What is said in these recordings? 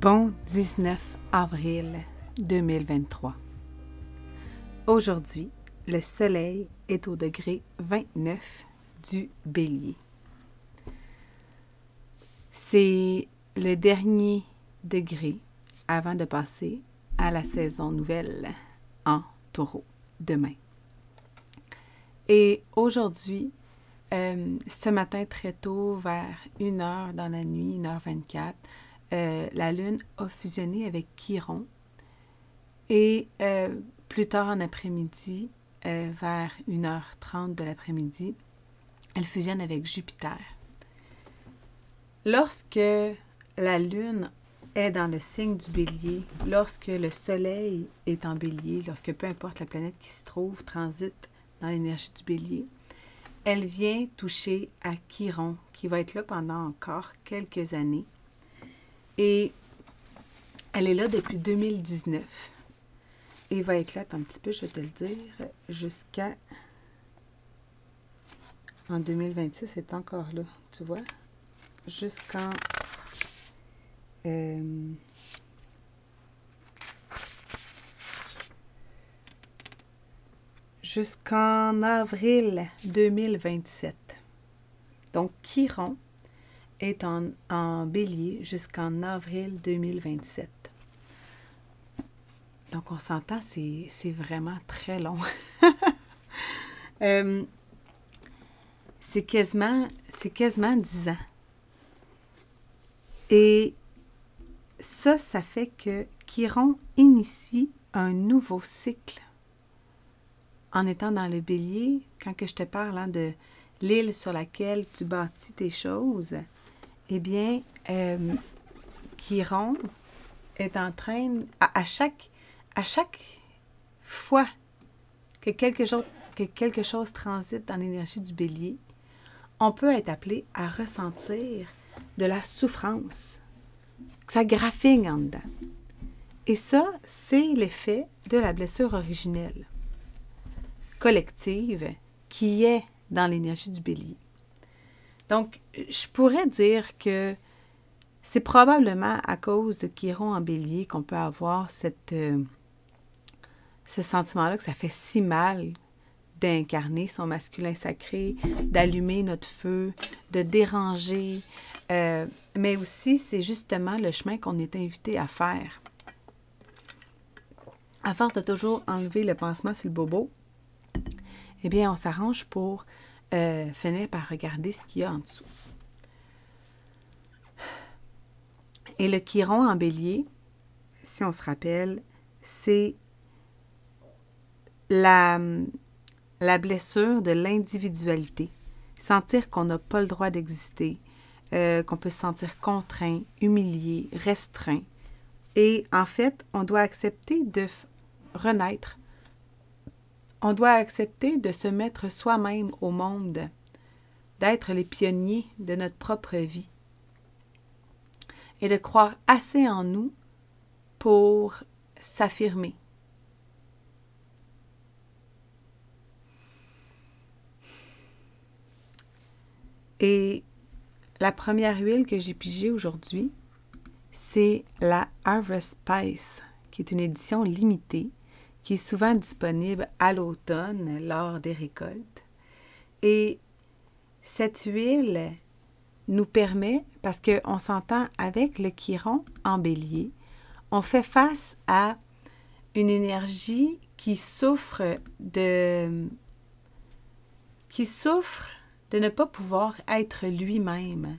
Bon 19 avril 2023. Aujourd'hui, le soleil est au degré 29 du bélier. C'est le dernier degré avant de passer à la saison nouvelle en taureau demain. Et aujourd'hui, euh, ce matin, très tôt, vers 1h dans la nuit, 1h24, euh, la Lune a fusionné avec Chiron. Et euh, plus tard en après-midi, vers 1h30 de l'après-midi, elle fusionne avec Jupiter. Lorsque la Lune est dans le signe du bélier, lorsque le Soleil est en bélier, lorsque peu importe la planète qui se trouve, transite dans l'énergie du bélier, elle vient toucher à Chiron, qui va être là pendant encore quelques années. Et elle est là depuis 2019. Et va être là, un petit peu, je vais te le dire, jusqu'à... En 2026, elle est encore là, tu vois? Jusqu'en... Euh, jusqu'en avril 2027. Donc, Chiron est en, bélier jusqu'en avril 2027. Donc, on s'entend, c'est vraiment très long. Euh, c'est quasiment, quasiment 10 ans. Et ça, ça fait que Chiron initie un nouveau cycle en étant dans le bélier, quand je te parle hein, de l'île sur laquelle tu bâtis tes choses, eh bien, euh, Chiron est en train, à, chaque, fois que quelque, chose, que transite dans l'énergie du bélier, on peut être appelé à ressentir de la souffrance. Ça graphigne en dedans. Et ça, c'est l'effet de la blessure originelle collective qui est dans l'énergie du bélier. Donc, je pourrais dire que c'est probablement à cause de Chiron en bélier qu'on peut avoir cette, euh, ce sentiment-là que ça fait si mal d'incarner son masculin sacré, d'allumer notre feu, de déranger. Euh, mais aussi, c'est justement le chemin qu'on est invité à faire. À force de toujours enlever le pansement sur le bobo, eh bien, on s'arrange pour euh, par regarder ce qu'il y a en dessous. Et le chiron en bélier, si on se rappelle, c'est la, la blessure de l'individualité. Sentir qu'on n'a pas le droit d'exister, euh, qu'on peut se sentir contraint, humilié, restreint. Et en fait, on doit accepter de renaître on doit accepter de se mettre soi-même au monde, d'être les pionniers de notre propre vie et de croire assez en nous pour s'affirmer. Et la première huile que j'ai pigée aujourd'hui, c'est la Harvest Spice, qui est une édition limitée qui est souvent disponible à l'automne lors des récoltes. Et cette huile nous permet, parce qu'on s'entend avec le chiron en bélier, on fait face à une énergie qui souffre de qui souffre de ne pas pouvoir être lui-même.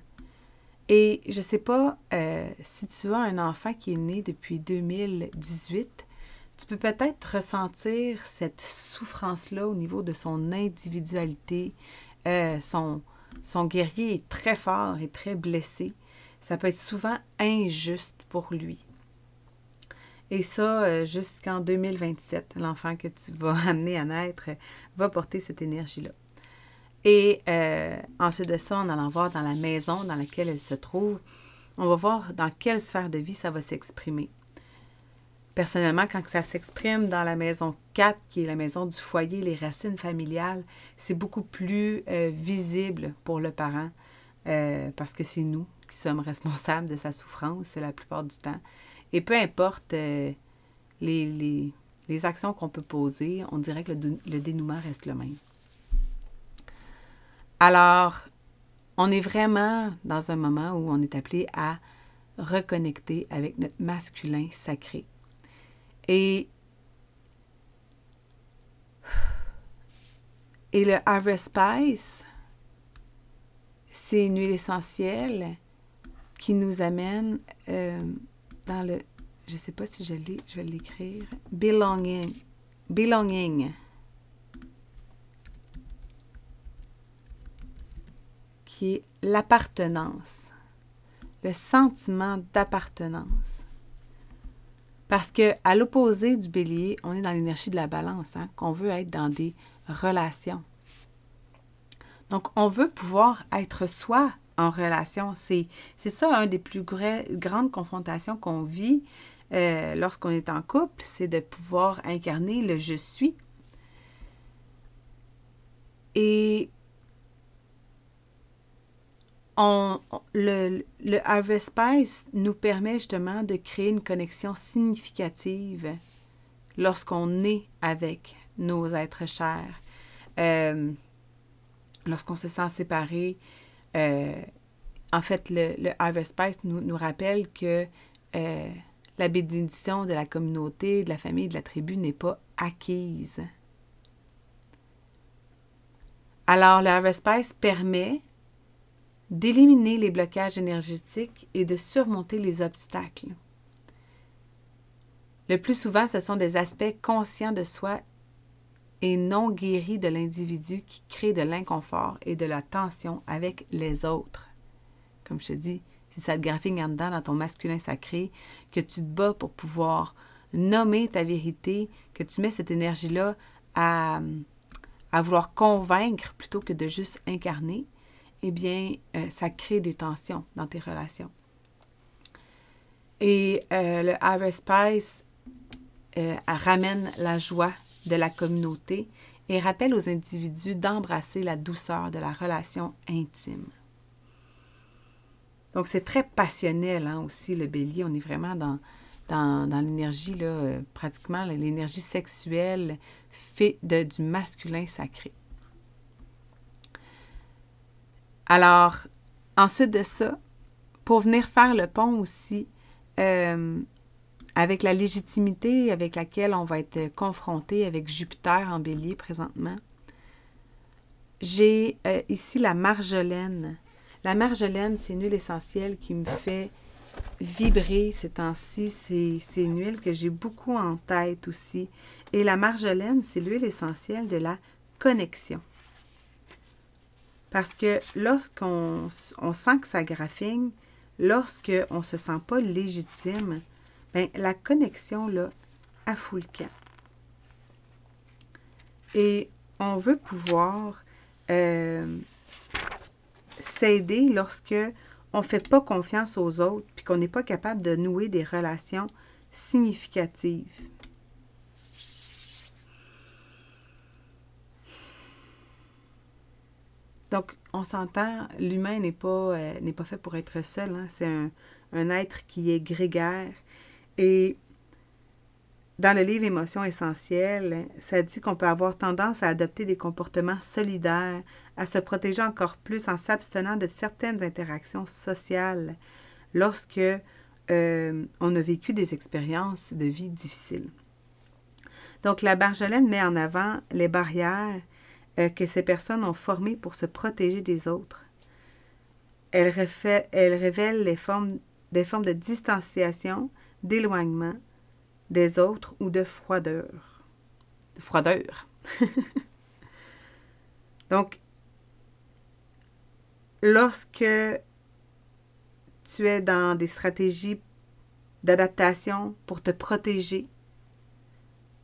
Et je ne sais pas euh, si tu as un enfant qui est né depuis 2018, tu peux peut-être ressentir cette souffrance-là au niveau de son individualité. Euh, son, guerrier est très fort et très blessé. Ça peut être souvent injuste pour lui. Et ça, euh, jusqu'en 2027, l'enfant que tu vas amener à naître va porter cette énergie-là. Et euh, ensuite de ça, en allant voir dans la maison dans laquelle elle se trouve, on va voir dans quelle sphère de vie ça va s'exprimer. Personnellement, quand ça s'exprime dans la maison 4, qui est la maison du foyer, les racines familiales, c'est beaucoup plus euh, visible pour le parent euh, parce que c'est nous qui sommes responsables de sa souffrance la plupart du temps. Et peu importe euh, les, actions qu'on peut poser, on dirait que le, le dénouement reste le même. Alors, on est vraiment dans un moment où on est appelé à reconnecter avec notre masculin sacré. Et, et le Harvest Spice, c'est une huile essentielle qui nous amène euh, dans le, je ne sais pas si je je vais l'écrire, belonging. Belonging. Qui est l'appartenance, le sentiment d'appartenance. Parce que à l'opposé du bélier, on est dans l'énergie de la balance, hein, qu'on veut être dans des relations. Donc, on veut pouvoir être soi en relation. C'est, ça, une des plus grandes confrontations qu'on vit euh, lorsqu'on est en couple, c'est de pouvoir incarner le je suis. Et le, Harvest Spice nous permet justement de créer une connexion significative lorsqu'on est avec nos êtres chers. Euh, lorsqu'on se sent séparé, euh, en fait, le, Harvest Spice nous, nous rappelle que euh, la bénédiction de la communauté, de la famille, de la tribu n'est pas acquise. Alors, le Harvest Spice permet d'éliminer les blocages énergétiques et de surmonter les obstacles. Le plus souvent, ce sont des aspects conscients de soi et non guéris de l'individu qui créent de l'inconfort et de la tension avec les autres. Comme je te dis, si ça te graphine en dedans dans ton masculin sacré, que tu te bats pour pouvoir nommer ta vérité, que tu mets cette énergie-là à, à vouloir convaincre plutôt que de juste incarner, eh bien, euh, ça crée des tensions dans tes relations. Et euh, le Harvest Spice euh, ramène la joie de la communauté et rappelle aux individus d'embrasser la douceur de la relation intime. Donc, c'est très passionnel hein, aussi, le bélier. On est vraiment dans, dans, dans l'énergie, pratiquement l'énergie sexuelle fait du masculin sacré. Alors, ensuite de ça, pour venir faire le pont aussi euh, avec la légitimité avec laquelle on va être confronté avec Jupiter en bélier présentement, j'ai euh, ici la marjolaine. La marjolaine, c'est une huile essentielle qui me fait vibrer ces temps-ci. C'est une huile que j'ai beaucoup en tête aussi. Et la marjolaine, c'est l'huile essentielle de la connexion. Parce que lorsqu'on on sent que ça graphine, lorsqu'on ne se sent pas légitime, bien, la connexion, là, fout le camp. Et on veut pouvoir euh, s'aider lorsque on ne fait pas confiance aux autres puis qu'on n'est pas capable de nouer des relations significatives. Donc, on s'entend, l'humain n'est pas, euh, fait pour être seul. Hein. C'est un, être qui est grégaire. Et dans le livre Émotions essentielles, ça dit qu'on peut avoir tendance à adopter des comportements solidaires, à se protéger encore plus en s'abstenant de certaines interactions sociales lorsque euh, on a vécu des expériences de vie difficiles. Donc, la Barjolaine met en avant les barrières euh, que ces personnes ont formées pour se protéger des autres. Elle, elle révèle les formes, des formes de distanciation, d'éloignement, des autres ou de froideur. De froideur. Donc, lorsque tu es dans des stratégies d'adaptation pour te protéger,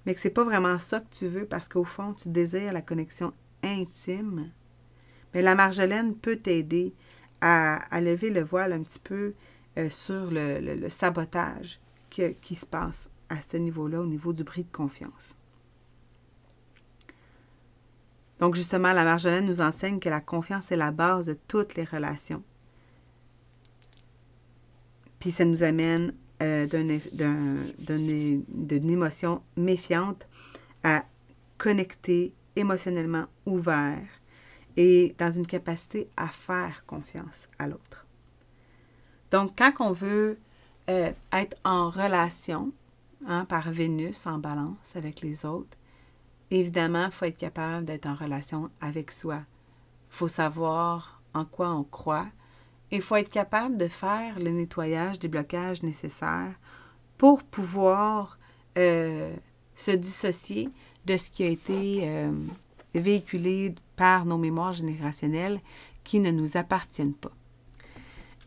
mais que c'est pas vraiment ça que tu veux parce qu'au fond, tu désires la connexion intime, mais la marjolaine peut t'aider à, lever le voile un petit peu euh, sur le, sabotage qui se passe à ce niveau-là, au niveau du bris de confiance. Donc justement, la marjolaine nous enseigne que la confiance est la base de toutes les relations. Puis ça nous amène euh, d'une émotion méfiante à connecter émotionnellement ouvert et dans une capacité à faire confiance à l'autre. Donc, quand on veut euh, être en relation hein, par Vénus en balance avec les autres, évidemment, il faut être capable d'être en relation avec soi. Il faut savoir en quoi on croit, il faut être capable de faire le nettoyage des blocages nécessaires pour pouvoir euh, se dissocier de ce qui a été euh, véhiculé par nos mémoires générationnelles qui ne nous appartiennent pas.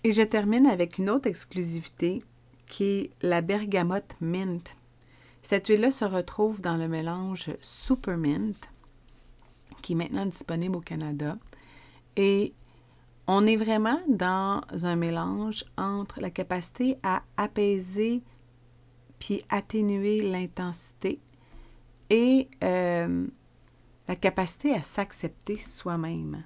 Et je termine avec une autre exclusivité qui est la bergamote mint. Cette huile-là se retrouve dans le mélange Super Mint, qui est maintenant disponible au Canada. Et on est vraiment dans un mélange entre la capacité à apaiser puis atténuer l'intensité et euh, la capacité à s'accepter soi-même.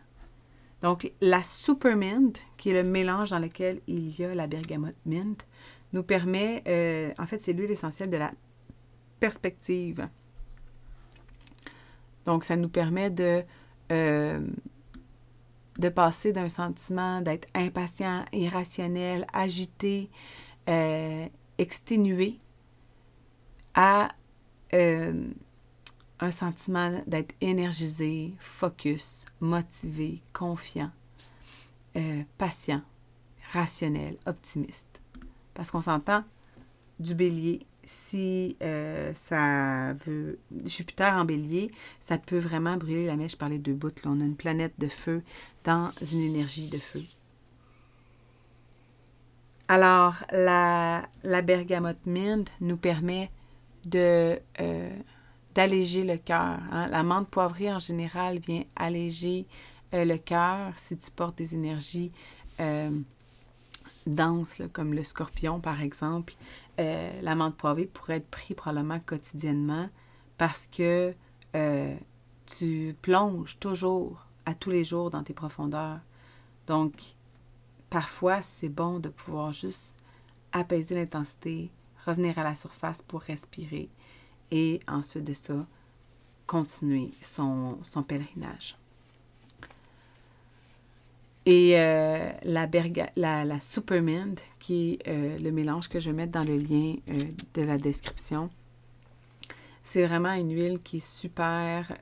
Donc, la super mint, qui est le mélange dans lequel il y a la bergamote mint, nous permet, euh, en fait, c'est l'huile essentielle de la perspective. Donc, ça nous permet de euh, de passer d'un sentiment d'être impatient, irrationnel, agité, euh, exténué, à euh, un sentiment d'être énergisé, focus, motivé, confiant, euh, patient, rationnel, optimiste. Parce qu'on s'entend du bélier, si ça veut. Jupiter en bélier, ça peut vraiment brûler la mèche par les deux bouts. On a une planète de feu dans une énergie de feu. Alors, la, bergamote mint nous permet de euh, d'alléger le cœur. Hein. La poivrée, en général, vient alléger euh, le cœur si tu portes des énergies denses, comme le scorpion, par exemple. Euh, la menthe poivrée pourrait être pris probablement quotidiennement parce que euh, tu plonges toujours, à tous les jours, dans tes profondeurs. Donc, parfois, c'est bon de pouvoir juste apaiser l'intensité, revenir à la surface pour respirer et ensuite de ça, continuer son, pèlerinage. Et euh, la, la, la Supermint, qui est euh, le mélange que je vais mettre dans le lien euh, de la description, c'est vraiment une huile qui est super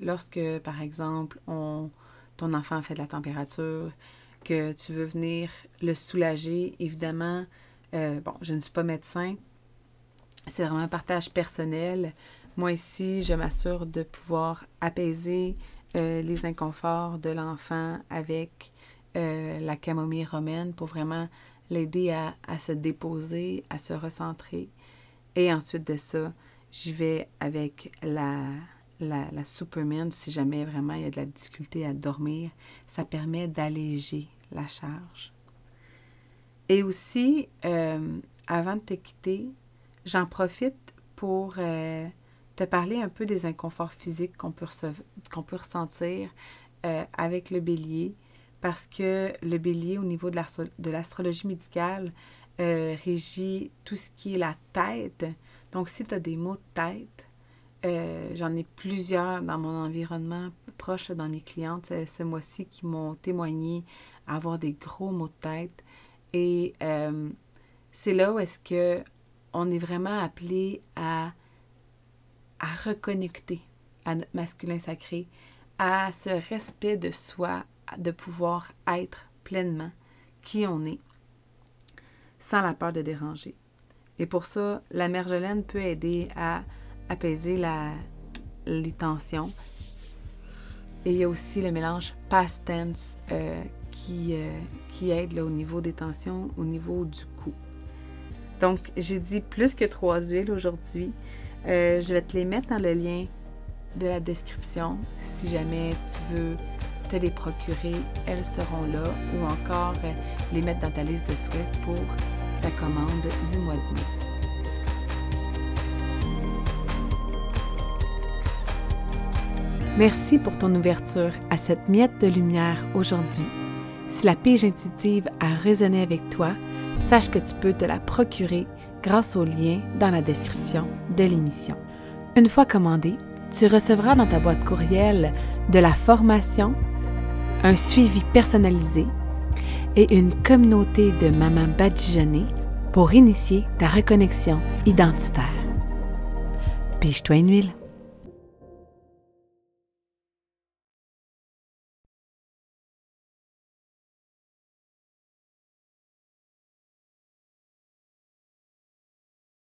lorsque, par exemple, on, ton enfant fait de la température, que tu veux venir le soulager. Évidemment, bon, je ne suis pas médecin, c'est vraiment un partage personnel. Moi ici, je m'assure de pouvoir apaiser les inconforts de l'enfant avec euh, la camomille romaine pour vraiment l'aider à, se déposer, à se recentrer. Et ensuite de ça, j'y vais avec la, la, supermint si jamais vraiment il y a de la difficulté à dormir. Ça permet d'alléger la charge. Et aussi, euh, avant de te quitter, j'en profite pour euh, te parler un peu des inconforts physiques qu'on peut, peut ressentir avec le bélier parce que le bélier, au niveau de l'astrologie médicale, euh, régit tout ce qui est la tête. Donc, si tu as des maux de tête, euh, j'en ai plusieurs dans mon environnement proche dans mes clientes ce, mois-ci qui m'ont témoigné avoir des gros maux de tête. Et euh, c'est là où est-ce que on est vraiment appelé à, à reconnecter à notre masculin sacré, à ce respect de soi, de pouvoir être pleinement qui on est sans la peur de déranger. Et pour ça, la mergelaine peut aider à apaiser les tensions. Et il y a aussi le mélange past tense euh, qui, euh, qui aide au niveau des tensions, au niveau du cou. Donc, j'ai dit plus que trois huiles aujourd'hui. Euh, je vais te les mettre dans le lien de la description si jamais tu veux te les procurer, elles seront là ou encore les mettre dans ta liste de souhaits pour commande du mois de mai. Merci pour ton ouverture à cette miette de lumière aujourd'hui. Si la pige intuitive a résonné avec toi, sache que tu peux te la procurer grâce au lien dans la description de l'émission. Une fois commandée, tu recevras dans ta boîte courriel de la formation, un suivi personnalisé et une communauté de mamans badigeonnées pour initier ta reconnexion identitaire. Pige-toi une huile.